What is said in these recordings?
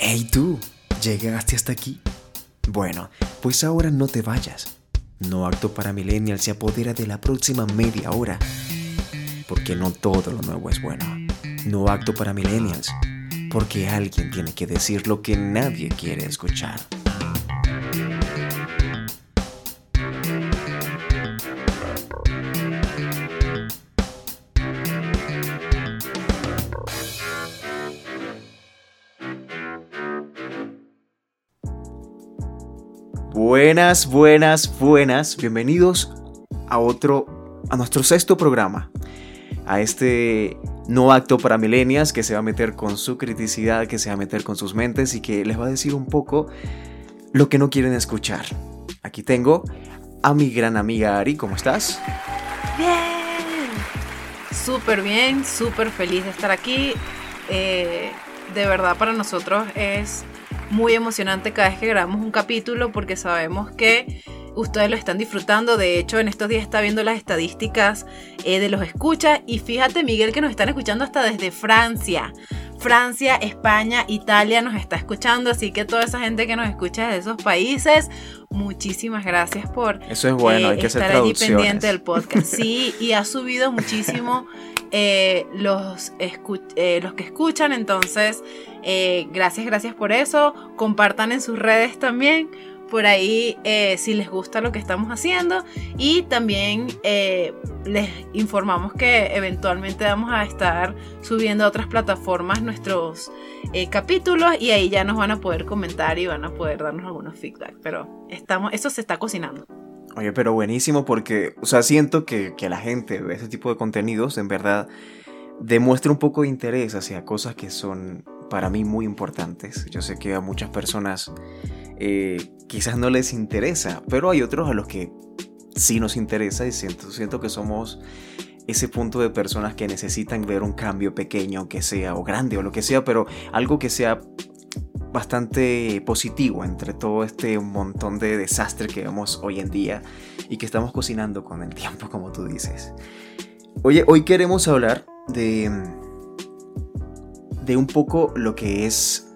Hey tú, ¿llegaste hasta aquí? Bueno, pues ahora no te vayas. No Acto para Millennials se apodera de la próxima media hora. Porque no todo lo nuevo es bueno. No Acto para Millennials. Porque alguien tiene que decir lo que nadie quiere escuchar. Buenas, buenas, buenas. Bienvenidos a otro, a nuestro sexto programa. A este no acto para milenias que se va a meter con su criticidad, que se va a meter con sus mentes y que les va a decir un poco lo que no quieren escuchar. Aquí tengo a mi gran amiga Ari, ¿cómo estás? Bien, súper bien, súper feliz de estar aquí. Eh, de verdad para nosotros es muy emocionante cada vez que grabamos un capítulo porque sabemos que ustedes lo están disfrutando. De hecho, en estos días está viendo las estadísticas eh, de los escuchas. Y fíjate, Miguel, que nos están escuchando hasta desde Francia. Francia, España, Italia nos está escuchando. Así que toda esa gente que nos escucha desde esos países, muchísimas gracias por Eso es bueno, hay que estar allí pendiente del podcast. Sí, y ha subido muchísimo eh, los, eh, los que escuchan. Entonces, eh, gracias, gracias por eso. Compartan en sus redes también. Por ahí si les gusta lo que estamos haciendo. Y también les informamos que eventualmente vamos a estar subiendo a otras plataformas nuestros capítulos. Y ahí ya nos van a poder comentar y van a poder darnos algunos feedback. Pero estamos, eso se está cocinando. Oye, pero buenísimo porque, o sea, siento que, que la gente ve ese tipo de contenidos, en verdad, demuestra un poco de interés hacia cosas que son para mí muy importantes. Yo sé que a muchas personas eh, quizás no les interesa, pero hay otros a los que sí nos interesa y siento, siento que somos ese punto de personas que necesitan ver un cambio pequeño, que sea, o grande, o lo que sea, pero algo que sea bastante positivo entre todo este montón de desastre que vemos hoy en día y que estamos cocinando con el tiempo, como tú dices. Oye, hoy queremos hablar de, de un poco lo que es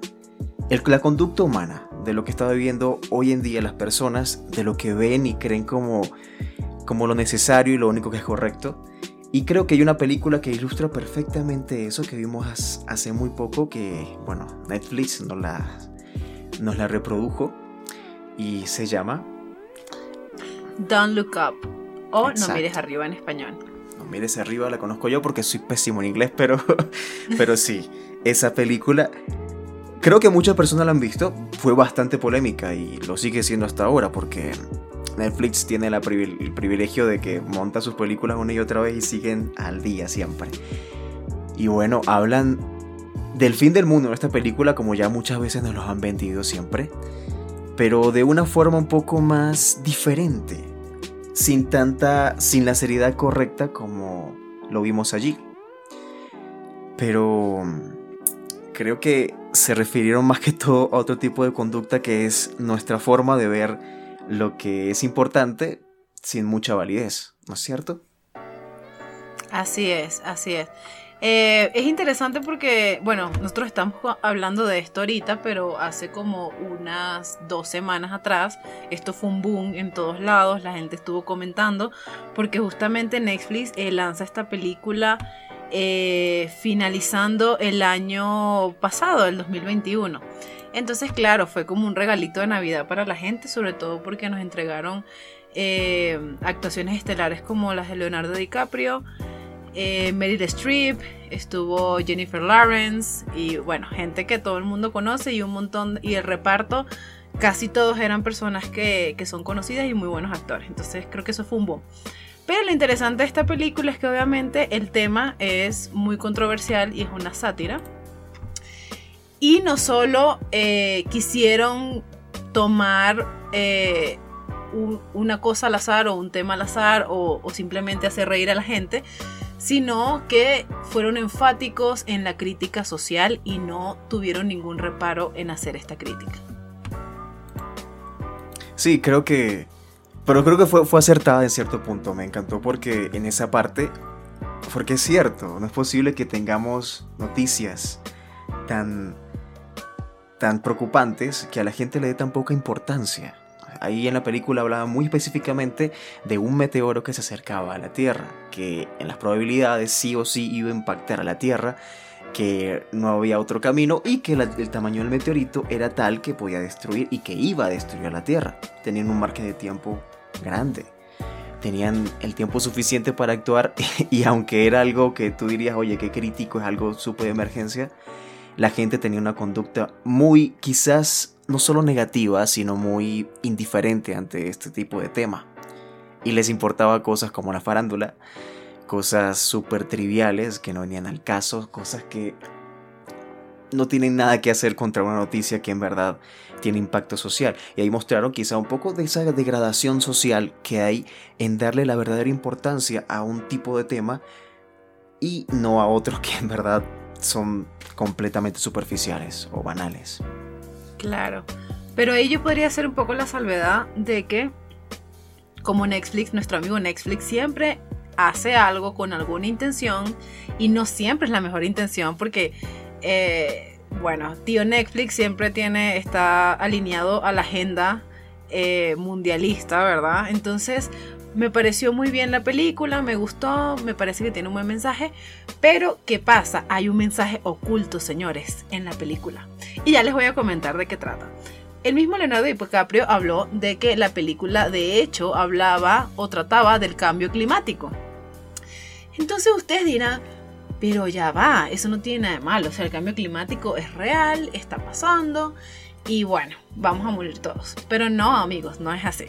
la conducta humana, de lo que está viviendo hoy en día las personas, de lo que ven y creen como, como lo necesario y lo único que es correcto. Y creo que hay una película que ilustra perfectamente eso que vimos hace muy poco, que, bueno, Netflix nos la, nos la reprodujo y se llama... Don't Look Up o No mires arriba en español. No mires arriba la conozco yo porque soy pésimo en inglés, pero, pero sí, esa película creo que muchas personas la han visto, fue bastante polémica y lo sigue siendo hasta ahora porque Netflix tiene el privilegio de que monta sus películas una y otra vez y siguen al día siempre. Y bueno, hablan del fin del mundo en esta película como ya muchas veces nos lo han vendido siempre, pero de una forma un poco más diferente, sin tanta, sin la seriedad correcta como lo vimos allí. Pero creo que se refirieron más que todo a otro tipo de conducta que es nuestra forma de ver lo que es importante sin mucha validez, ¿no es cierto? Así es, así es. Eh, es interesante porque, bueno, nosotros estamos hablando de esto ahorita, pero hace como unas dos semanas atrás, esto fue un boom en todos lados, la gente estuvo comentando, porque justamente Netflix eh, lanza esta película eh, finalizando el año pasado, el 2021. Entonces, claro, fue como un regalito de Navidad para la gente, sobre todo porque nos entregaron eh, actuaciones estelares como las de Leonardo DiCaprio, eh, Meryl Streep, estuvo Jennifer Lawrence y bueno, gente que todo el mundo conoce y un montón, y el reparto, casi todos eran personas que, que son conocidas y muy buenos actores. Entonces creo que eso fue un boom. Pero lo interesante de esta película es que obviamente el tema es muy controversial y es una sátira. Y no solo eh, quisieron tomar eh, una cosa al azar o un tema al azar o, o simplemente hacer reír a la gente, sino que fueron enfáticos en la crítica social y no tuvieron ningún reparo en hacer esta crítica. Sí, creo que... Pero creo que fue, fue acertada en cierto punto. Me encantó porque en esa parte... Porque es cierto, no es posible que tengamos noticias tan tan preocupantes que a la gente le dé tan poca importancia. Ahí en la película hablaba muy específicamente de un meteoro que se acercaba a la Tierra, que en las probabilidades sí o sí iba a impactar a la Tierra, que no había otro camino y que el tamaño del meteorito era tal que podía destruir y que iba a destruir a la Tierra. Tenían un margen de tiempo grande. Tenían el tiempo suficiente para actuar y aunque era algo que tú dirías, oye, qué crítico, es algo súper de emergencia, la gente tenía una conducta muy quizás no solo negativa, sino muy indiferente ante este tipo de tema. Y les importaba cosas como la farándula, cosas súper triviales que no venían al caso, cosas que no tienen nada que hacer contra una noticia que en verdad tiene impacto social. Y ahí mostraron quizá un poco de esa degradación social que hay en darle la verdadera importancia a un tipo de tema y no a otros que en verdad son completamente superficiales o banales. Claro, pero ahí yo podría hacer un poco la salvedad de que, como Netflix, nuestro amigo Netflix siempre hace algo con alguna intención y no siempre es la mejor intención porque, eh, bueno, tío Netflix siempre tiene, está alineado a la agenda eh, mundialista, ¿verdad? Entonces, me pareció muy bien la película, me gustó, me parece que tiene un buen mensaje, pero ¿qué pasa? Hay un mensaje oculto, señores, en la película. Y ya les voy a comentar de qué trata. El mismo Leonardo DiCaprio habló de que la película de hecho hablaba o trataba del cambio climático. Entonces ustedes dirán, pero ya va, eso no tiene nada de malo, o sea, el cambio climático es real, está pasando y bueno, vamos a morir todos. Pero no, amigos, no es así.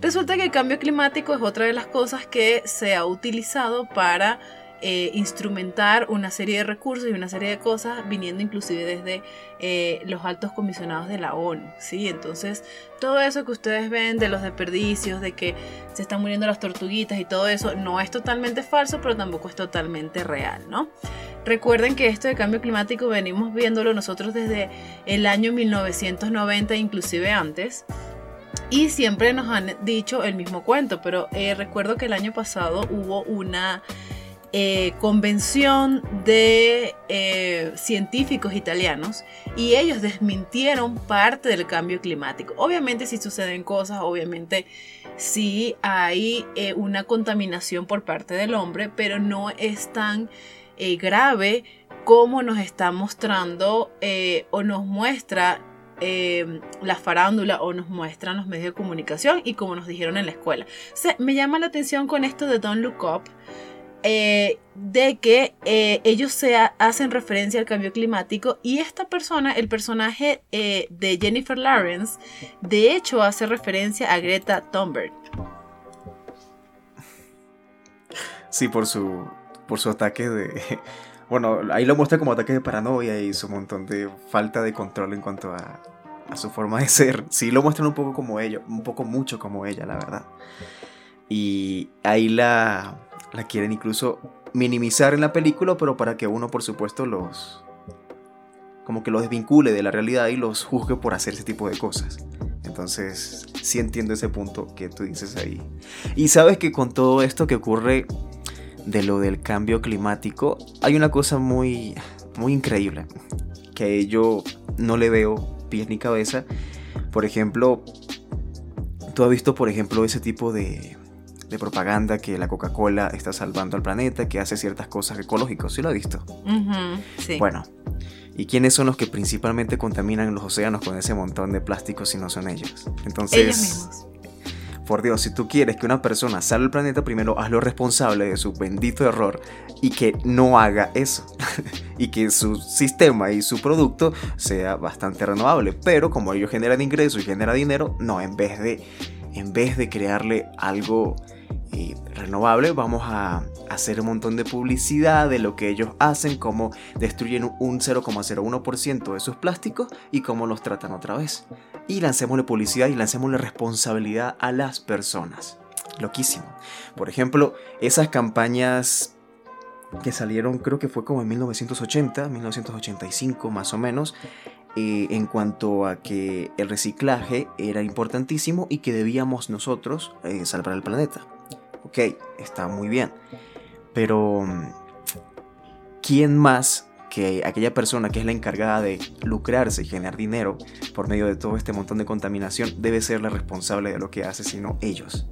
Resulta que el cambio climático es otra de las cosas que se ha utilizado para eh, instrumentar una serie de recursos y una serie de cosas viniendo inclusive desde eh, los altos comisionados de la ONU, ¿sí? Entonces, todo eso que ustedes ven de los desperdicios, de que se están muriendo las tortuguitas y todo eso, no es totalmente falso, pero tampoco es totalmente real, ¿no? Recuerden que esto de cambio climático venimos viéndolo nosotros desde el año 1990, inclusive antes. Y siempre nos han dicho el mismo cuento, pero eh, recuerdo que el año pasado hubo una eh, convención de eh, científicos italianos y ellos desmintieron parte del cambio climático. Obviamente si suceden cosas, obviamente sí hay una contaminación por parte del hombre, pero no es tan grave como nos está mostrando o nos muestra la farándula o nos muestran los medios de comunicación y como nos dijeron en la escuela. me llama la atención con esto de Don't Look Up. Eh, de que eh, ellos se hacen referencia al cambio climático y esta persona, el personaje eh, de Jennifer Lawrence, de hecho hace referencia a Greta Thunberg. Sí, por su, por su ataque de... Bueno, ahí lo muestra como ataque de paranoia y su montón de falta de control en cuanto a, a su forma de ser. Sí lo muestran un poco como ella, un poco mucho como ella, la verdad. Y ahí la, la quieren incluso minimizar en la película, pero para que uno, por supuesto, los... como que los desvincule de la realidad y los juzgue por hacer ese tipo de cosas. Entonces, sí entiendo ese punto que tú dices ahí. Y sabes que con todo esto que ocurre de lo del cambio climático, hay una cosa muy, muy increíble que yo no le veo pies ni cabeza. Por ejemplo, tú has visto, por ejemplo, ese tipo de, de propaganda que la Coca-Cola está salvando al planeta, que hace ciertas cosas ecológicas. ¿Sí lo has visto? sí. Bueno, ¿y quiénes son los que principalmente contaminan los océanos con ese montón de plásticos si no son ellos? Entonces, ellos mismos. Por Dios, si tú quieres que una persona salve el planeta, primero hazlo responsable de su bendito error y que no haga eso. y que su sistema y su producto sea bastante renovable. Pero como ellos generan ingresos y generan dinero, no, en vez de, en vez de crearle algo renovable, vamos a hacer un montón de publicidad de lo que ellos hacen, cómo destruyen un 0,01% de sus plásticos y cómo los tratan otra vez. Y lancémosle publicidad y lancémosle responsabilidad a las personas. Loquísimo. Por ejemplo, esas campañas que salieron, creo que fue como en 1980, 1985 más o menos, eh, en cuanto a que el reciclaje era importantísimo y que debíamos nosotros eh, salvar el planeta. Ok, está muy bien. Pero, ¿quién más que aquella persona que es la encargada de lucrarse y generar dinero por medio de todo este montón de contaminación debe ser la responsable de lo que hace, sino ellos.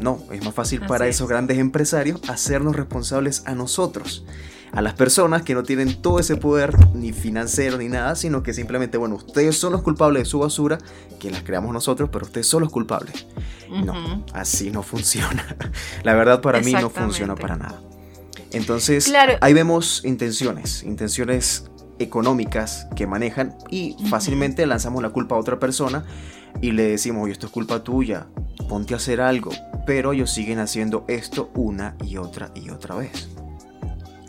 No, es más fácil para esos grandes empresarios hacernos responsables a nosotros, a las personas que no tienen todo ese poder ni financiero ni nada, sino que simplemente, bueno, ustedes son los culpables de su basura, que las creamos nosotros, pero ustedes son los culpables. No, así no funciona. La verdad para mí no funciona para nada. Entonces, ahí vemos intenciones, intenciones económicas que manejan y fácilmente lanzamos la culpa a otra persona y le decimos, oye, esto es culpa tuya, ponte a hacer algo, pero ellos siguen haciendo esto una y otra y otra vez.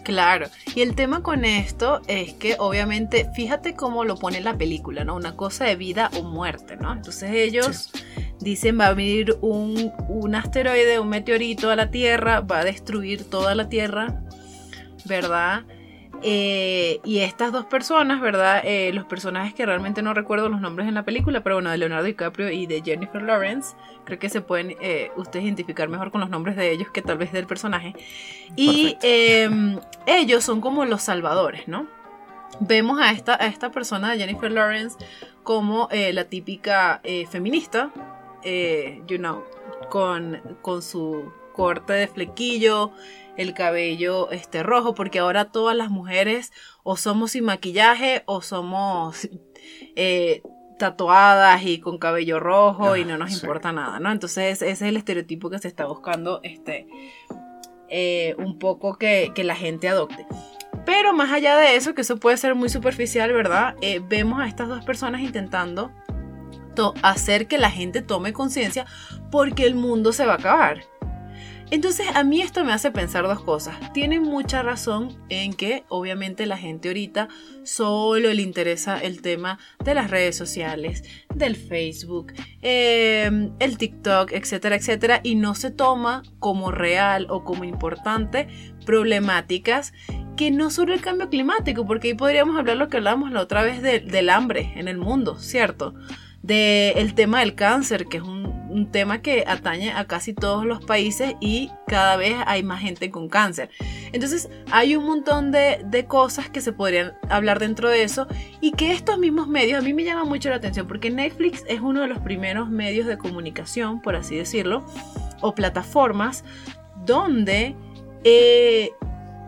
Claro, y el tema con esto es que obviamente, fíjate cómo lo pone la película, ¿no? Una cosa de vida o muerte, ¿no? Entonces ellos dicen va a venir un, un asteroide, un meteorito a la Tierra, va a destruir toda la Tierra, ¿verdad? Eh, y estas dos personas, ¿verdad? Eh, los personajes que realmente no recuerdo los nombres en la película, pero bueno, de Leonardo DiCaprio y de Jennifer Lawrence, creo que se pueden eh, ustedes identificar mejor con los nombres de ellos que tal vez del personaje. Y em, ellos son como los salvadores, ¿no? Vemos a esta, a esta persona de Jennifer Lawrence como la típica feminista, you know, con, con su corte de flequillo, el cabello este, rojo, porque ahora todas las mujeres o somos sin maquillaje o somos eh, tatuadas y con cabello rojo y no nos importa nada, ¿no? Entonces ese es el estereotipo que se está buscando este, eh, un poco que, la gente adopte. Pero más allá de eso, que eso puede ser muy superficial, ¿verdad? Eh, vemos a estas dos personas intentando hacer que la gente tome conciencia porque el mundo se va a acabar. Entonces a mí esto me hace pensar dos cosas. Tienen mucha razón en que obviamente la gente ahorita solo le interesa el tema de las redes sociales, del Facebook, em, el TikTok, etcétera, etcétera, y no se toma como real o como importante problemáticas que no sobre el cambio climático, porque ahí podríamos hablar lo que hablábamos la otra vez del hambre en el mundo, ¿cierto? Del tema del cáncer, que es un un tema que atañe a casi todos los países y cada vez hay más gente con cáncer. Entonces hay un montón de, cosas que se podrían hablar dentro de eso y que estos mismos medios a mí me llama mucho la atención porque Netflix es uno de los primeros medios de comunicación, por así decirlo, o plataformas donde eh,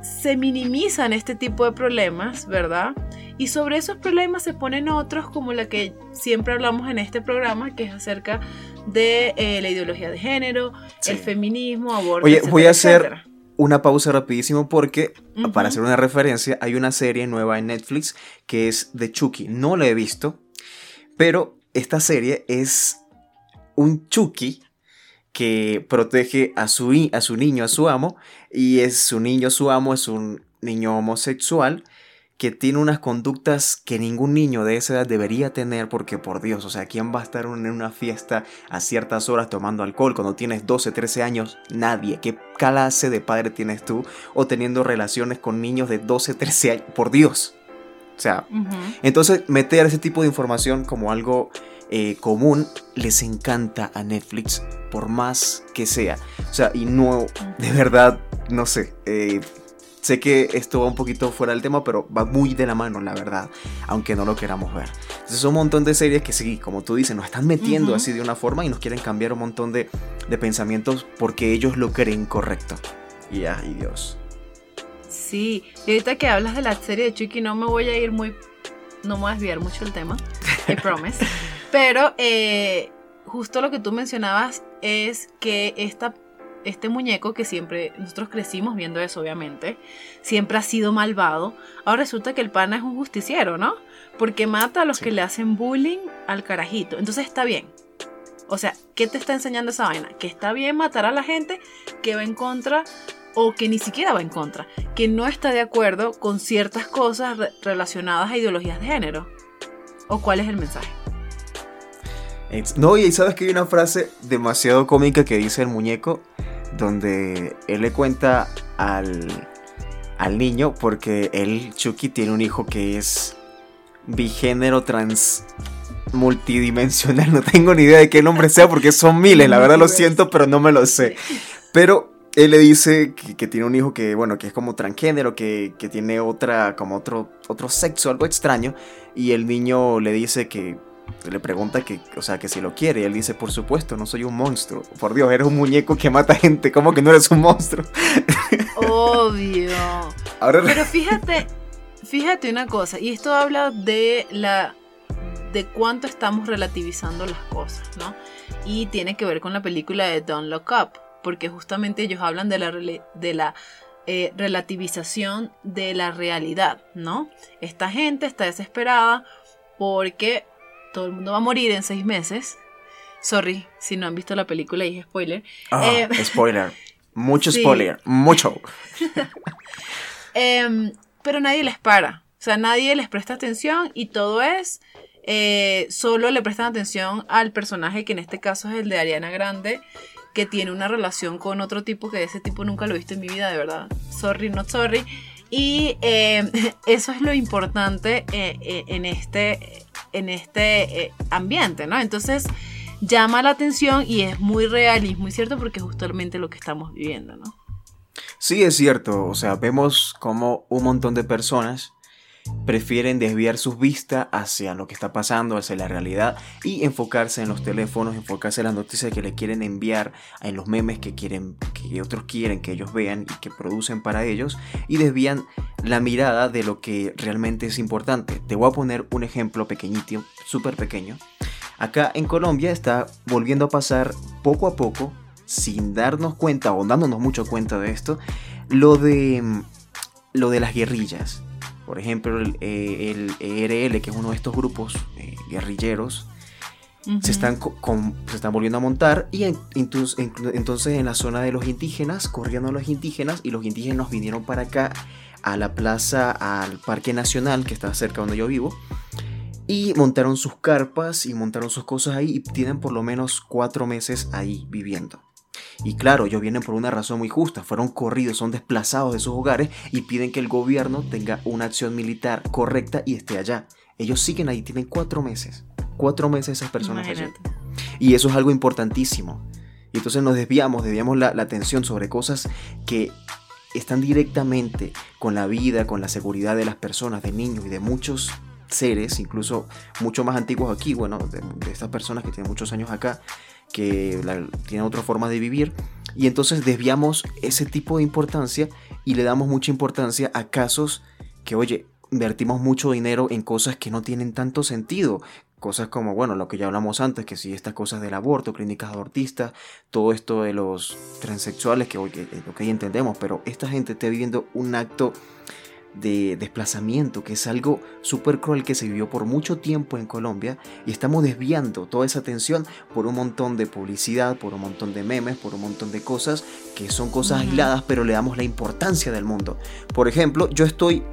se minimizan este tipo de problemas, ¿verdad? Y sobre esos problemas se ponen otros como la que siempre hablamos en este programa, que es acerca de eh, la ideología de género, el feminismo, aborto. Oye, voy a hacer una pausa rapidísimo porque, para hacer una referencia, hay una serie nueva en Netflix que es de Chucky. No la he visto, pero esta serie es un Chucky que protege a su, a su niño, a su amo, y es su niño, su amo, es un niño homosexual que tiene unas conductas que ningún niño de esa edad debería tener porque por Dios, o sea, ¿quién va a estar en una fiesta a ciertas horas tomando alcohol cuando tienes 12, 13 años? Nadie. ¿Qué clase de padre tienes tú? O teniendo relaciones con niños de 12, 13 años. Por Dios. O sea, entonces meter ese tipo de información como algo eh, común les encanta a Netflix, por más que sea. O sea, y no, de verdad, no sé. Eh, Sé que esto va un poquito fuera del tema, pero va muy de la mano, la verdad, aunque no lo queramos ver. Entonces son un montón de series que sí, como tú dices, nos están metiendo así de una forma y nos quieren cambiar un montón de, pensamientos porque ellos lo creen correcto. Y ay Dios. Sí, y ahorita que hablas de la serie de Chucky, no me voy a ir muy... No me voy a desviar mucho el tema, I promise. Pero eh, justo lo que tú mencionabas es que esta este muñeco que siempre nosotros crecimos viendo eso, obviamente, siempre ha sido malvado. Ahora resulta que el pana es un justiciero, ¿no? Porque mata a los que le hacen bullying al carajito. Entonces está bien. O sea, ¿qué te está enseñando esa vaina? Que está bien matar a la gente que va en contra o que ni siquiera va en contra, que no está de acuerdo con ciertas cosas relacionadas a ideologías de género. ¿O cuál es el mensaje? No, y sabes que hay una frase demasiado cómica que dice el muñeco, donde él le cuenta al, al niño, porque él, Chucky, tiene un hijo que es bigénero trans multidimensional, no tengo ni idea de qué nombre sea porque son miles, la verdad lo siento, pero no me lo sé. Pero él le dice que, tiene un hijo que, bueno, que es como transgénero, que, que tiene otra, como otro, otro sexo, algo extraño. Y el niño le dice que le pregunta que, o sea, que si lo quiere. Y él dice, por supuesto, no soy un monstruo. Por Dios, eres un muñeco que mata gente. ¿Cómo que no eres un monstruo? Obvio. Pero fíjate, fíjate una cosa. Y esto habla de la de cuánto estamos relativizando las cosas, ¿no? Y tiene que ver con la película de Don't Look Up, porque justamente ellos hablan de la, de la eh, relativización de la realidad, ¿no? Esta gente está desesperada porque todo el mundo va a morir en seis meses. Sorry, si no han visto la película y es spoiler. Ah, eh, spoiler. Mucho spoiler. Mucho. Em, pero nadie les para. O sea, nadie les presta atención y todo es. Eh, solo le prestan atención al personaje que en este caso es el de Ariana Grande, que tiene una relación con otro tipo que ese tipo nunca lo he visto en mi vida, de verdad. Sorry, not sorry. Y em, eso es lo importante eh, en este en este eh, ambiente, ¿no? Entonces llama la atención y es muy real y es muy cierto porque es justamente lo que estamos viviendo, ¿no? Sí, es cierto, o sea, vemos como un montón de personas prefieren desviar sus vistas hacia lo que está pasando, hacia la realidad y enfocarse en los teléfonos, enfocarse en las noticias que le quieren enviar, en los memes que quieren que otros quieren que ellos vean y que producen para ellos y desvían la mirada de lo que realmente es importante. Te voy a poner un ejemplo pequeñito, súper pequeño. Acá en Colombia está volviendo a pasar poco a poco, sin darnos cuenta o dándonos mucho cuenta de esto, lo de lo de las guerrillas por ejemplo, el, ERL, e que es uno de estos grupos eh, guerrilleros, se, están se están volviendo a montar y entonces, entonces en la zona de los indígenas, corriendo los indígenas y los indígenas vinieron para acá a la plaza, al Parque Nacional que está cerca donde yo vivo. Y montaron sus carpas y montaron sus cosas ahí y tienen por lo menos cuatro meses ahí viviendo. Y claro, ellos vienen por una razón muy justa, fueron corridos, son desplazados de sus hogares y piden que el gobierno tenga una acción militar correcta y esté allá. Ellos siguen ahí, tienen cuatro meses. Cuatro meses esas personas allá. Y eso es algo importantísimo. Y entonces nos desviamos, desviamos la, la atención sobre cosas que están directamente con la vida, con la seguridad de las personas, de niños y de muchos seres, incluso mucho más antiguos aquí, bueno, de, de estas personas que tienen muchos años acá, que tiene otra forma de vivir. Y entonces desviamos ese tipo de importancia y le damos mucha importancia a casos que, oye, invertimos mucho dinero en cosas que no tienen tanto sentido. Cosas como, bueno, lo que ya hablamos antes, que si estas cosas del aborto, clínicas abortistas, todo esto de los transexuales, que hoy lo que entendemos, pero esta gente está viviendo un acto de desplazamiento, que es algo súper cruel que se vivió por mucho tiempo en Colombia y estamos desviando toda esa atención por un montón de publicidad, por un montón de memes, por un montón de cosas que son cosas aisladas, pero le damos la importancia del mundo. Por ejemplo, yo estoy,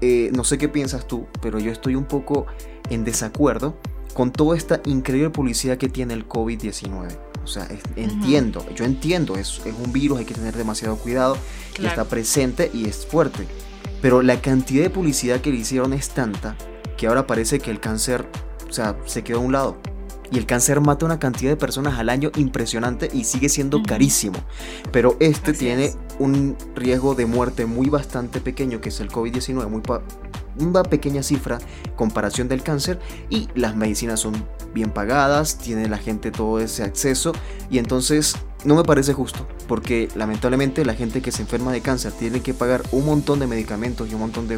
eh, no sé qué piensas tú, pero yo estoy un poco en desacuerdo con toda esta increíble publicidad que tiene el COVID-19. O sea, entiendo, yo entiendo, es, es, un virus, hay que tener demasiado cuidado, y está presente y es fuerte. Pero la cantidad de publicidad que le hicieron es tanta que ahora parece que el cáncer, o sea, se quedó a un lado. Y el cáncer mata una cantidad de personas al año impresionante y sigue siendo carísimo. Pero este tiene un riesgo de muerte muy bastante pequeño, que es el COVID-19, muy una pequeña cifra comparación del cáncer y las medicinas son bien pagadas, tiene la gente todo ese acceso y entonces no me parece justo, porque lamentablemente la gente que se enferma de cáncer tiene que pagar un montón de medicamentos y un montón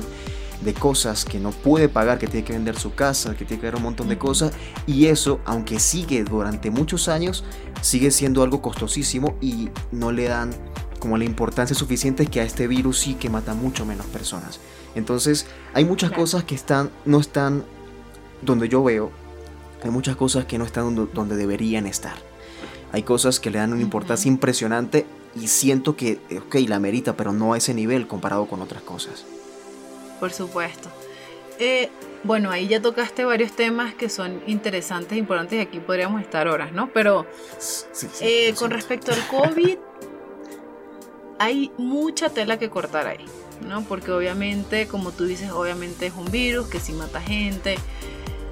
de, cosas que no puede pagar, que tiene que vender su casa, que tiene que ver un montón de cosas, y eso, aunque sigue durante muchos años, sigue siendo algo costosísimo y no le dan como la importancia suficiente que a este virus sí que mata mucho menos personas. Entonces, hay muchas cosas que están, no están donde yo veo, hay muchas cosas que no están donde deberían estar. Hay cosas que le dan una importancia impresionante y siento que, ok, la merita, pero no a ese nivel comparado con otras cosas. Por supuesto. Eh, bueno, ahí ya tocaste varios temas que son interesantes, e importantes y aquí podríamos estar horas, ¿no? Pero eh, con respecto al COVID, hay mucha tela que cortar ahí, ¿no? Porque obviamente, como tú dices, obviamente es un virus que sí mata gente,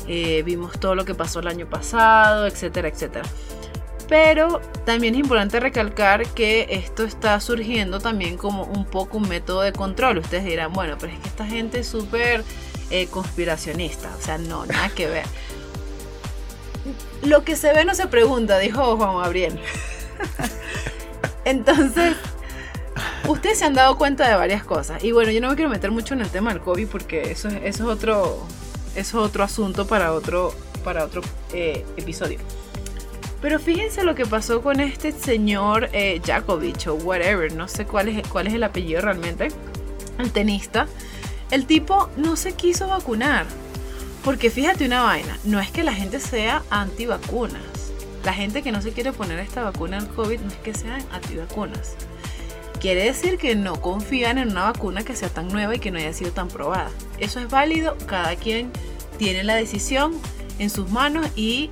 eh, vimos todo lo que pasó el año pasado, etcétera, etcétera. Pero también es importante recalcar que esto está surgiendo también como un poco un método de control. Ustedes dirán, bueno, pero es que esta gente es súper eh, conspiracionista. O sea, no, nada que ver. Lo que se ve no se pregunta, dijo Juan Gabriel. Entonces, ustedes se han dado cuenta de varias cosas. Y bueno, yo no me quiero meter mucho en el tema del COVID porque eso, es otro, eso es otro asunto para otro, para otro eh, episodio. Pero fíjense lo que pasó con este señor eh, o whatever, no sé cuál es, el apellido realmente, el tenista. El tipo no se quiso vacunar. Porque fíjate una vaina, no es que la gente sea antivacunas. La gente que no se quiere poner esta vacuna del COVID no es que sean antivacunas. Quiere decir que no confían en una vacuna que sea tan nueva y que no haya sido tan probada. Eso es válido, cada quien tiene la decisión en sus manos y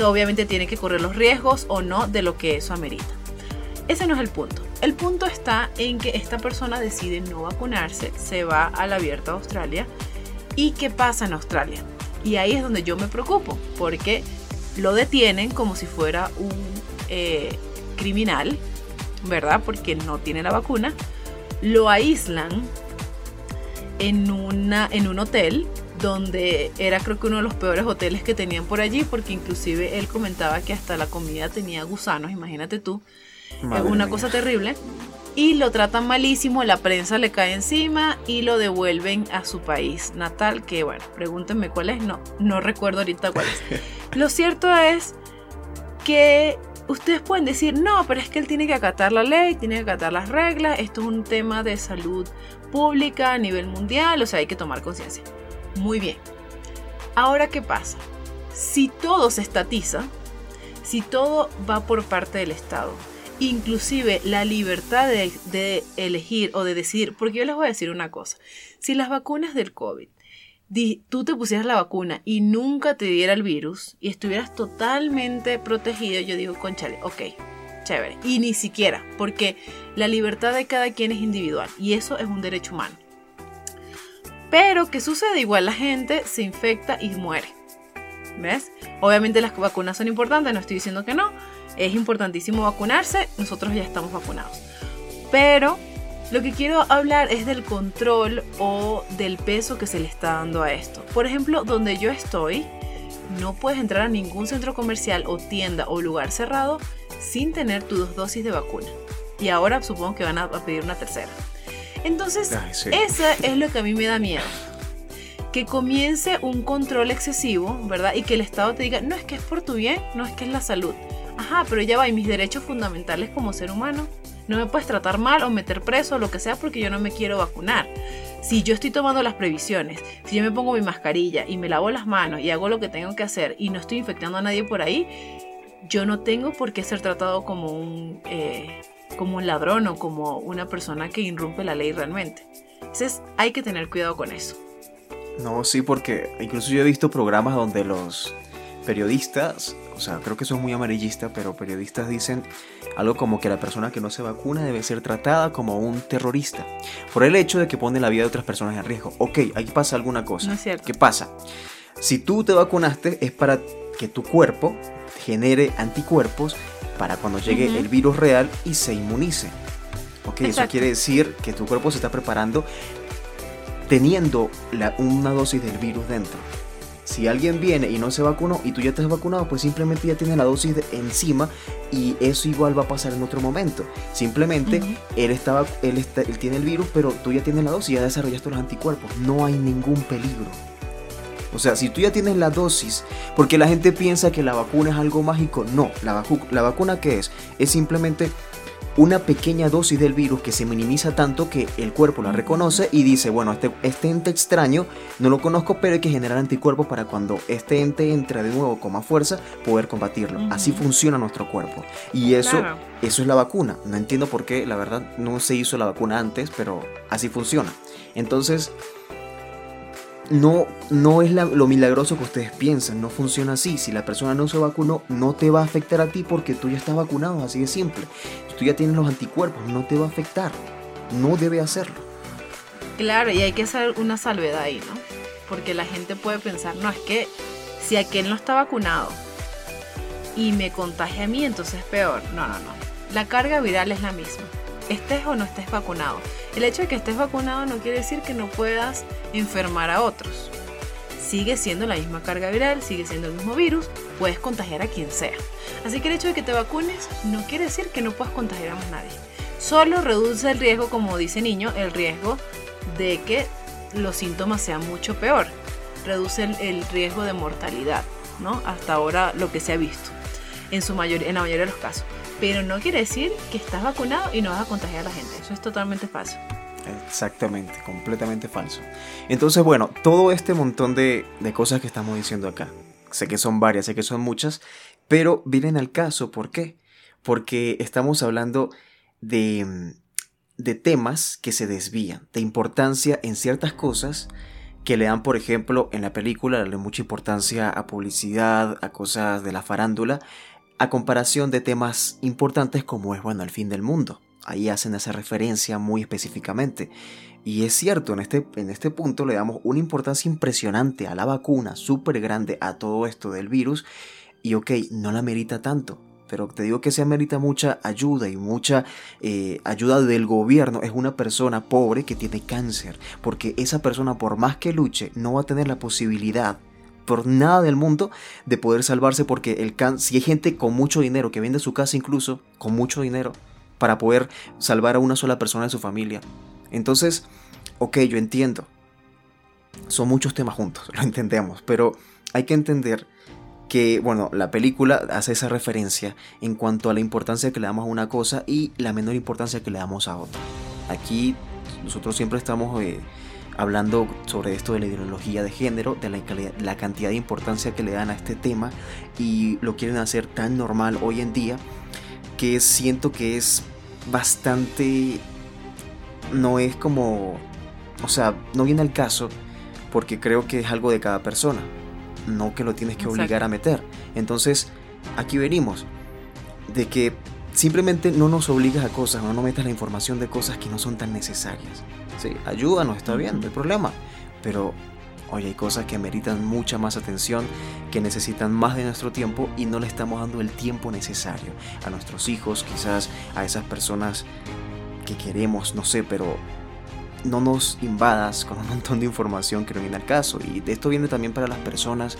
obviamente tiene que correr los riesgos o no de lo que eso amerita. Ese no es el punto. El punto está en que esta persona decide no vacunarse, se va a la abierta Australia. ¿Y qué pasa en Australia? Y ahí es donde yo me preocupo, porque lo detienen como si fuera un eh, criminal, ¿verdad? Porque no tiene la vacuna. Lo aíslan en, una, en un hotel donde era creo que uno de los peores hoteles que tenían por allí, porque inclusive él comentaba que hasta la comida tenía gusanos, imagínate tú, es una cosa terrible. Y lo tratan malísimo, la prensa le cae encima y lo devuelven a su país natal, que bueno, pregúntenme cuál es, no, no recuerdo ahorita cuál es. lo cierto es que ustedes pueden decir, no, pero es que él tiene que acatar la ley, tiene que acatar las reglas, esto es un tema de salud pública a nivel mundial, o sea, hay que tomar conciencia. Muy bien. Ahora, ¿qué pasa? Si todo se estatiza, si todo va por parte del Estado, inclusive la libertad de, elegir o de decidir, porque yo les voy a decir una cosa, si las vacunas del COVID, tú te pusieras la vacuna y nunca te diera el virus y estuvieras totalmente protegido, yo digo, conchale, ok, chévere. Y ni siquiera, porque la libertad de cada quien es individual y eso es un derecho humano. Pero, ¿qué sucede? Igual la gente se infecta y muere. ¿Ves? Obviamente las vacunas son importantes, no estoy diciendo que no. Es importantísimo vacunarse, nosotros ya estamos vacunados. Pero lo que quiero hablar es del control o del peso que se le está dando a esto. Por ejemplo, donde yo estoy, no puedes entrar a ningún centro comercial o tienda o lugar cerrado sin tener tus dos dosis de vacuna. Y ahora supongo que van a pedir una tercera. Entonces, eso es lo que a mí me da miedo. Que comience un control excesivo, ¿verdad? Y que el Estado te diga, no es que es por tu bien, no es que es la salud. Ajá, pero ya va, y mis derechos fundamentales como ser humano. No me puedes tratar mal o meter preso o lo que sea porque yo no me quiero vacunar. Si yo estoy tomando las previsiones, si yo me pongo mi mascarilla y me lavo las manos y hago lo que tengo que hacer y no estoy infectando a nadie por ahí, yo no tengo por qué ser tratado como un eh, como un ladrón o como una persona que irrumpe la ley realmente. Entonces hay que tener cuidado con eso. No, sí, porque incluso yo he visto programas donde los periodistas, o sea, creo que eso es muy amarillista, pero periodistas dicen algo como que la persona que no se vacuna debe ser tratada como un terrorista por el hecho de que pone la vida de otras personas en riesgo. Ok, ahí pasa alguna cosa. No es cierto. ¿Qué pasa? Si tú te vacunaste es para que tu cuerpo genere anticuerpos para cuando llegue el virus real y se inmunice. Ok, eso quiere decir que tu cuerpo se está preparando teniendo una dosis del virus dentro. Si alguien viene y no se vacunó y tú ya estás vacunado, pues simplemente ya tiene la dosis encima y eso igual va a pasar en otro momento. Simplemente él, estaba, él, está, él tiene el virus, pero tú ya tienes la dosis, y ya desarrollaste los anticuerpos. No hay ningún peligro. O sea, si tú ya tienes la dosis, porque la gente piensa que la vacuna es algo mágico, no, la, la vacuna qué es? Es simplemente una pequeña dosis del virus que se minimiza tanto que el cuerpo la reconoce y dice, bueno, este, este ente extraño no lo conozco, pero hay que generar anticuerpos para cuando este ente entre de nuevo con más fuerza, poder combatirlo. Así funciona nuestro cuerpo. Y eso, eso es la vacuna. No entiendo por qué, la verdad, no se hizo la vacuna antes, pero así funciona. Entonces, no, no es lo milagroso que ustedes piensan, no funciona así. Si la persona no se vacunó, no te va a afectar a ti porque tú ya estás vacunado, así de simple. Tú ya tienes los anticuerpos, no te va a afectar. No debe hacerlo. Claro, y hay que hacer una salvedad ahí, ¿no? Porque la gente puede pensar, no, es que si aquel no está vacunado, y me contagia a mí, entonces es peor. No, no, no. La carga viral es la misma. Estés o no estés vacunado. El hecho de que estés vacunado no quiere decir que no puedas enfermar a otros. Sigue siendo la misma carga viral, sigue siendo el mismo virus, puedes contagiar a quien sea. Así que el hecho de que te vacunes no quiere decir que no puedas contagiar a más nadie. Solo reduce el riesgo, como dice niño, el riesgo de que los síntomas sean mucho peor. Reduce el, riesgo de mortalidad, ¿no? Hasta ahora lo que se ha visto, en, su mayoría, en la mayoría de los casos. Pero no quiere decir que estás vacunado y no vas a contagiar a la gente. Eso es totalmente falso. Exactamente, completamente falso. Entonces, bueno, todo este montón de, de, cosas que estamos diciendo acá, sé que son varias, sé que son muchas, pero vienen al caso, ¿por qué? Porque estamos hablando de, de temas que se desvían, de importancia en ciertas cosas que le dan, por ejemplo, en la película, darle mucha importancia a publicidad, a cosas de la farándula, a comparación de temas importantes como es, bueno, el fin del mundo. Ahí hacen esa referencia muy específicamente. Y es cierto, en este, en este punto le damos una importancia impresionante a la vacuna, súper grande a todo esto del virus. Y ok, no la merita tanto pero te digo que se amerita mucha ayuda y mucha eh, ayuda del gobierno. Es una persona pobre que tiene cáncer, porque esa persona por más que luche no va a tener la posibilidad por nada del mundo de poder salvarse porque el si hay gente con mucho dinero que vende su casa incluso con mucho dinero para poder salvar a una sola persona de su familia. Entonces, ok, yo entiendo. Son muchos temas juntos, lo entendemos, pero hay que entender que, bueno, la película hace esa referencia en cuanto a la importancia que le damos a una cosa y la menor importancia que le damos a otra. Aquí nosotros siempre estamos eh, hablando sobre esto de la ideología de género, de la, la cantidad de importancia que le dan a este tema y lo quieren hacer tan normal hoy en día que siento que es bastante... no es como... o sea, no viene al caso porque creo que es algo de cada persona no que lo tienes que obligar a meter. Entonces, aquí venimos de que simplemente no nos obligas a cosas, no nos metas la información de cosas que no son tan necesarias. Sí, ayúdanos, está bien, no hay problema. Pero, hoy hay cosas que meritan mucha más atención, que necesitan más de nuestro tiempo y no le estamos dando el tiempo necesario a nuestros hijos, quizás a esas personas que queremos, no sé, pero no nos invadas con un montón de información que no viene al caso. Y de esto viene también para las personas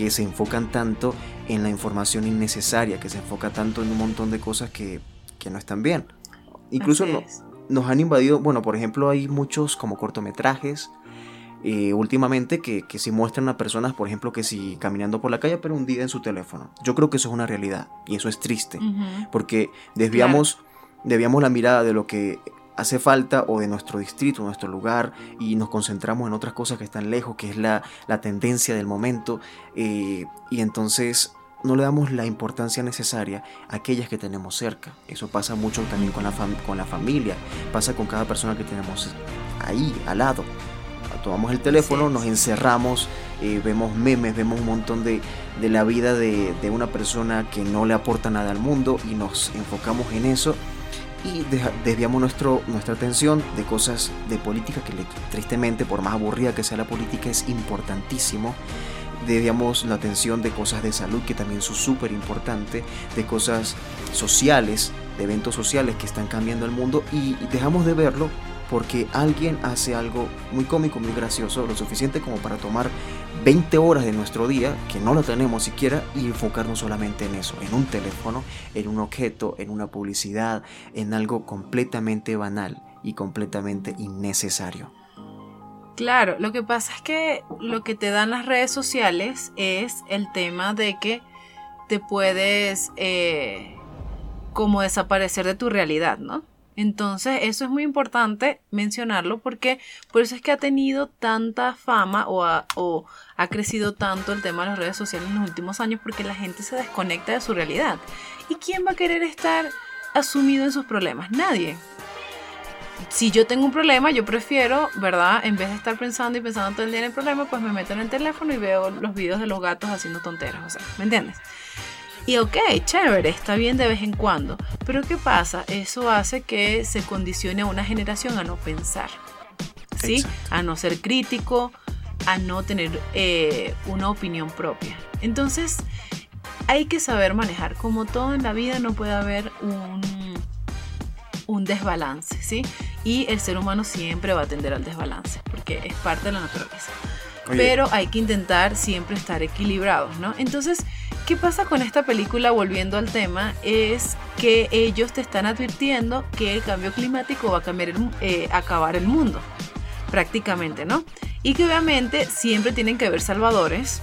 que se enfocan tanto en la información innecesaria, que se enfoca tanto en un montón de cosas que, no están bien. Incluso nos han invadido, bueno, por ejemplo, hay muchos como cortometrajes eh, últimamente que, que si muestran a personas, por ejemplo, que si caminando por la calle pero hundida en su teléfono. Yo creo que eso es una realidad y eso es triste, porque desviamos, desviamos la mirada de lo que hace falta o de nuestro distrito, nuestro lugar y nos concentramos en otras cosas que están lejos, que es la, tendencia del momento eh, y entonces no le damos la importancia necesaria a aquellas que tenemos cerca. Eso pasa mucho también con la, con la familia, pasa con cada persona que tenemos ahí, al lado. Tomamos el teléfono, nos encerramos, eh, vemos memes, vemos un montón de, de la vida de, de una persona que no le aporta nada al mundo y nos enfocamos en eso y desviamos nuestro, nuestra atención de cosas de política que tristemente, por más aburrida que sea la política, es importantísimo. Desviamos la atención de cosas de salud que también son súper importantes, de cosas sociales, de eventos sociales que están cambiando el mundo y dejamos de verlo porque alguien hace algo muy cómico, muy gracioso, lo suficiente como para tomar 20 horas de nuestro día, que no lo tenemos siquiera, y enfocarnos solamente en eso, en un teléfono, en un objeto, en una publicidad, en algo completamente banal y completamente innecesario. Claro, lo que pasa es que lo que te dan las redes sociales es el tema de que te puedes eh, como desaparecer de tu realidad, ¿no? Entonces, eso es muy importante mencionarlo porque por eso es que ha tenido tanta fama o ha, crecido tanto el tema de las redes sociales en los últimos años porque la gente se desconecta de su realidad. ¿Y quién va a querer estar asumido en sus problemas? Nadie. Si yo tengo un problema, yo prefiero, ¿verdad? En vez de estar pensando y pensando todo el día en el problema, pues me meto en el teléfono y veo los videos de los gatos haciendo tonteras. O sea, ¿me entiendes? Y ok, chévere, está bien de vez en cuando. Pero ¿qué pasa? Eso hace que se condicione a una generación a no pensar. ¿Sí? A no ser crítico, a no tener eh, una opinión propia. Entonces, hay que saber manejar. Como todo en la vida no puede haber un, un desbalance, ¿sí? Y el ser humano siempre va a tender al desbalance, porque es parte de la naturaleza. Pero hay que intentar siempre estar equilibrados, ¿no? Entonces, ¿qué pasa con esta película? Volviendo al tema, es que ellos te están advirtiendo que el cambio climático va a cambiar eh, acabar el mundo, prácticamente, ¿no? Y que obviamente siempre tienen que haber salvadores,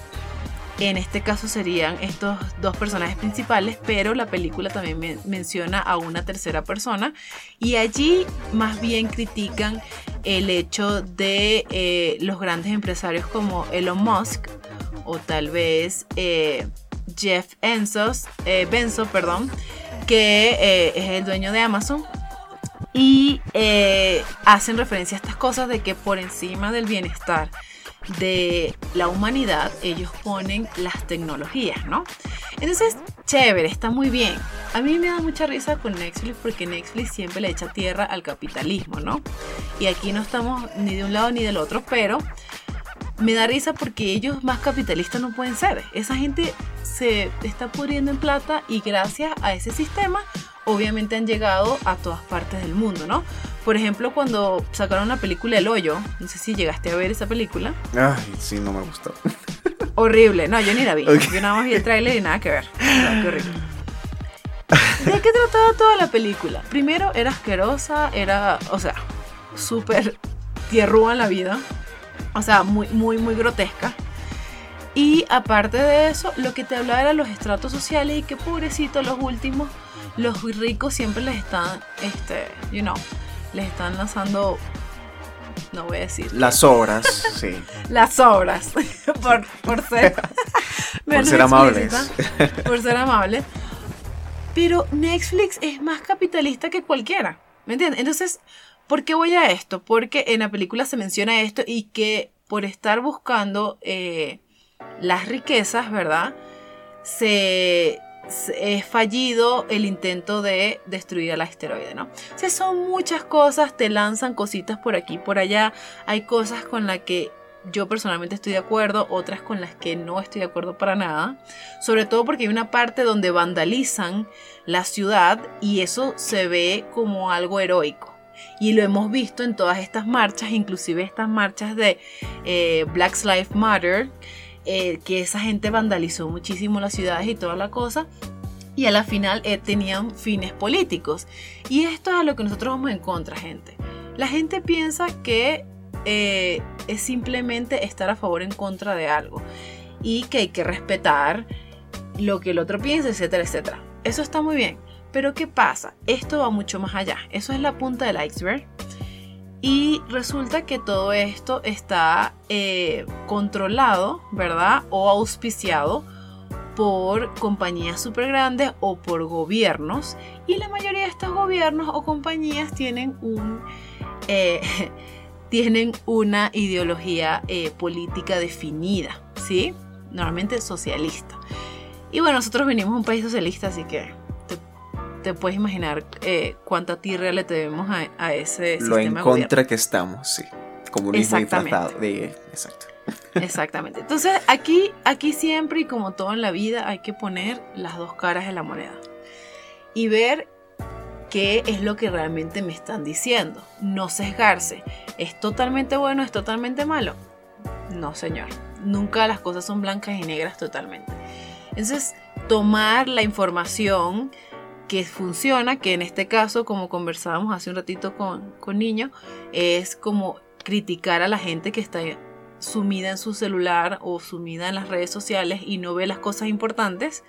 en este caso serían estos dos personajes principales, pero la película también menciona a una tercera persona y allí más bien critican el hecho de eh, los grandes empresarios como Elon Musk o tal vez eh, Jeff Ensos, eh, perdón, que es el dueño de Amazon. Y hacen referencia a estas cosas de que por encima del bienestar de la humanidad, ellos ponen las tecnologías, ¿no? Entonces, chévere, está muy bien. A mí me da mucha risa con Netflix porque Netflix siempre le echa tierra al capitalismo, ¿no? Y aquí no estamos ni de un lado ni del otro, pero me da risa porque ellos más capitalistas no pueden ser. Esa gente se está pudriendo en plata y gracias a ese sistema obviamente han llegado a todas partes del mundo, ¿no? Por ejemplo, cuando sacaron la película El Hoyo, no sé si llegaste a ver esa película. Ay, sí, no me gustó. Horrible. No, yo ni la vi. Yo nada más vi el tráiler y nada que ver. qué horrible. ¿De qué trataba toda la película? Primero, era asquerosa, era, o sea, súper tierrúa en la vida. O sea, muy, muy, muy grotesca. Y aparte de eso, lo que te hablaba era los estratos sociales y que pobrecito los últimos los ricos siempre les están, este, you know, les están lanzando, no voy a decir. Las obras, sí. Las obras, por, por ser, por ser amables. Por ser amables. Pero Netflix es más capitalista que cualquiera, ¿me entiendes? Entonces, ¿por qué voy a esto? Porque en la película se menciona esto y que por estar buscando eh, las riquezas, ¿verdad? Se, es fallido el intento de destruir al asteroide, ¿no? O sea, son muchas cosas, te lanzan cositas por aquí, por allá, hay cosas con las que yo personalmente estoy de acuerdo, otras con las que no estoy de acuerdo para nada, sobre todo porque hay una parte donde vandalizan la ciudad y eso se ve como algo heroico. Y lo hemos visto en todas estas marchas, inclusive estas marchas de eh, Black Lives Matter, eh, que esa gente vandalizó muchísimo las ciudades y toda la cosa. Y a la final eh, tenían fines políticos. Y esto es a lo que nosotros vamos en contra, gente. La gente piensa que eh, es simplemente estar a favor o en contra de algo. Y que hay que respetar lo que el otro piensa, etcétera, etcétera. Eso está muy bien. Pero ¿qué pasa? Esto va mucho más allá. Eso es la punta del iceberg. Y resulta que todo esto está eh, controlado, ¿verdad? O auspiciado por compañías súper grandes o por gobiernos. Y la mayoría de estos gobiernos o compañías tienen un... Eh, tienen una ideología eh, política definida, ¿sí? Normalmente socialista. Y bueno, nosotros venimos de un país socialista, así que te puedes imaginar eh, cuánta tierra le debemos a, ese Lo en contra que estamos, sí. Comunismo tratado. De, exacto. Exactamente. Entonces, aquí, aquí siempre y como todo en la vida hay que poner las dos caras de la moneda. Y ver qué es lo que realmente me están diciendo. No sesgarse. ¿Es totalmente bueno? ¿Es totalmente malo? No, señor. Nunca las cosas son blancas y negras totalmente. Entonces, tomar la información que funciona, que en este caso, como conversábamos hace un ratito con, con Niño, es como criticar a la gente que está sumida en su celular o sumida en las redes sociales y no ve las cosas importantes,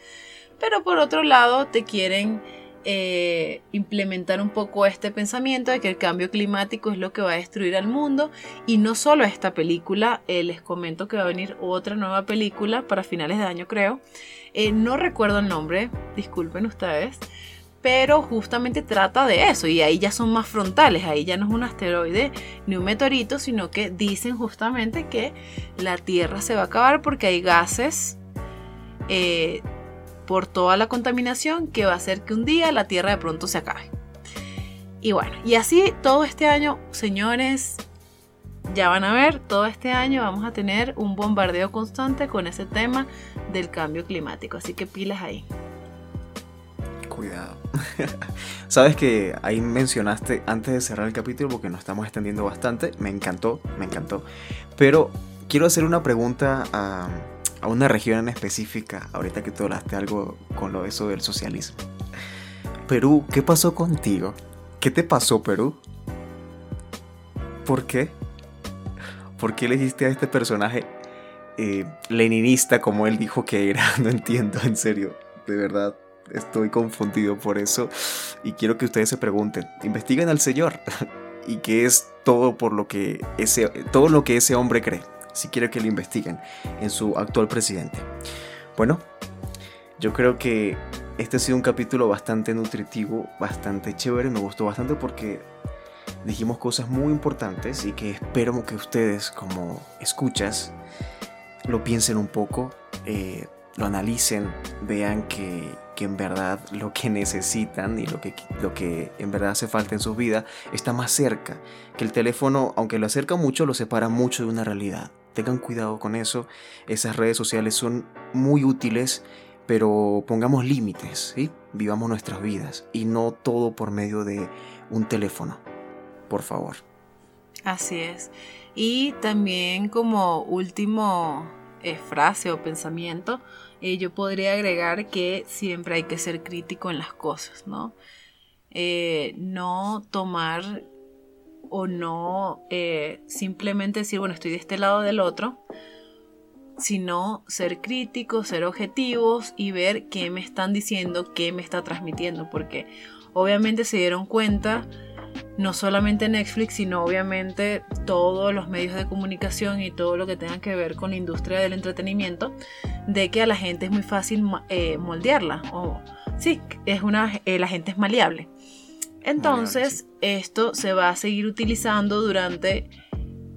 pero por otro lado te quieren eh, implementar un poco este pensamiento de que el cambio climático es lo que va a destruir al mundo. Y no solo esta película, eh, les comento que va a venir otra nueva película para finales de año creo, eh, no recuerdo el nombre, disculpen ustedes, pero justamente trata de eso. Y ahí ya son más frontales, ahí ya no es un asteroide ni un meteorito, sino que dicen justamente que la Tierra se va a acabar porque hay gases eh, por toda la contaminación que va a hacer que un día la Tierra de pronto se acabe. Y bueno, y así todo este año, señores, ya van a ver, todo este año vamos a tener un bombardeo constante con ese tema del cambio climático. Así que pilas ahí. Cuidado. Sabes que ahí mencionaste antes de cerrar el capítulo, porque nos estamos extendiendo bastante, me encantó, me encantó. Pero quiero hacer una pregunta a, a una región en específica, ahorita que tú hablaste algo con lo de eso del socialismo. Perú, ¿qué pasó contigo? ¿Qué te pasó, Perú? ¿Por qué? ¿Por qué elegiste a este personaje eh, leninista como él dijo que era? No entiendo, en serio, de verdad. Estoy confundido por eso y quiero que ustedes se pregunten, investiguen al Señor y qué es todo por lo que ese todo lo que ese hombre cree. Si quiero que lo investiguen en su actual presidente. Bueno, yo creo que este ha sido un capítulo bastante nutritivo, bastante chévere, me gustó bastante porque dijimos cosas muy importantes y que espero que ustedes como escuchas lo piensen un poco, eh, lo analicen, vean que, que, en verdad lo que necesitan y lo que, lo que en verdad hace falta en su vida está más cerca, que el teléfono, aunque lo acerca mucho, lo separa mucho de una realidad. Tengan cuidado con eso, esas redes sociales son muy útiles, pero pongamos límites, ¿sí? vivamos nuestras vidas y no todo por medio de un teléfono por favor. Así es. Y también como último eh, frase o pensamiento, eh, yo podría agregar que siempre hay que ser crítico en las cosas, ¿no? Eh, no tomar o no simplemente decir, bueno, estoy de este lado del otro, sino ser críticos, ser objetivos y ver qué me están diciendo, qué me está transmitiendo, porque obviamente se dieron cuenta no solamente Netflix, sino obviamente todos los medios de comunicación y todo lo que tenga que ver con la industria del entretenimiento, de que a la gente es muy fácil eh, moldearla. O, sí, es una, eh, la gente es maleable. Entonces, esto se va a seguir utilizando durante,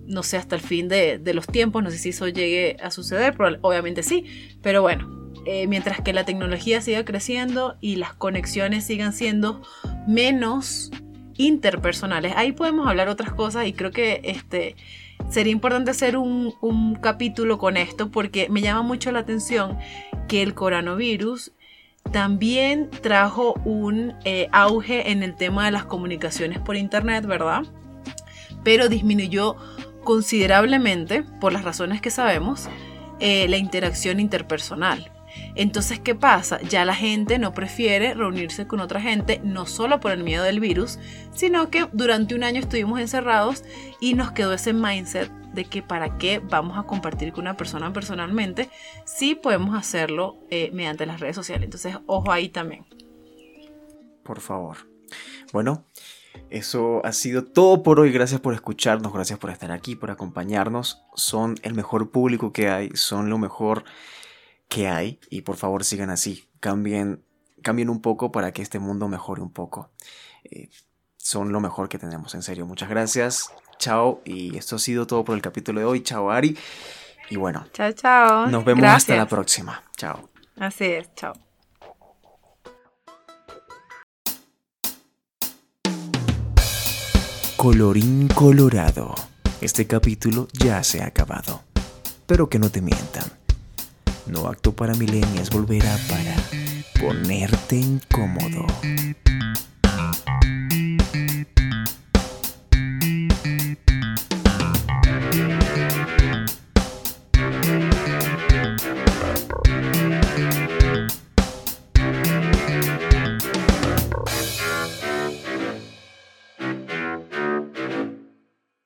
no sé, hasta el fin de, los tiempos. No sé si eso llegue a suceder, pero obviamente sí. Pero bueno, eh, mientras que la tecnología siga creciendo y las conexiones sigan siendo menos interpersonales. Ahí podemos hablar otras cosas y creo que este, sería importante hacer un, capítulo con esto porque me llama mucho la atención que el coronavirus también trajo un eh, auge en el tema de las comunicaciones por internet, ¿verdad? Pero disminuyó considerablemente, por las razones que sabemos, eh, la interacción interpersonal. Entonces, ¿qué pasa? Ya la gente no prefiere reunirse con otra gente, no solo por el miedo del virus, sino que durante un año estuvimos encerrados y nos quedó ese mindset de que para qué vamos a compartir con una persona personalmente si podemos hacerlo eh, mediante las redes sociales. Entonces, ojo ahí también. Por favor. Bueno, eso ha sido todo por hoy. Gracias por escucharnos, gracias por estar aquí, por acompañarnos. Son el mejor público que hay, son lo mejor que hay y por favor sigan así, cambien, cambien un poco para que este mundo mejore un poco. Eh, son lo mejor que tenemos, en serio. Muchas gracias, chao y esto ha sido todo por el capítulo de hoy. Chao Ari y bueno. Chao, chao. Nos vemos hasta la próxima. Chao. Así es, chao. Colorín colorado. Este capítulo ya se ha acabado. Pero que no te mientan no acto para milenias volverá para ponerte incómodo.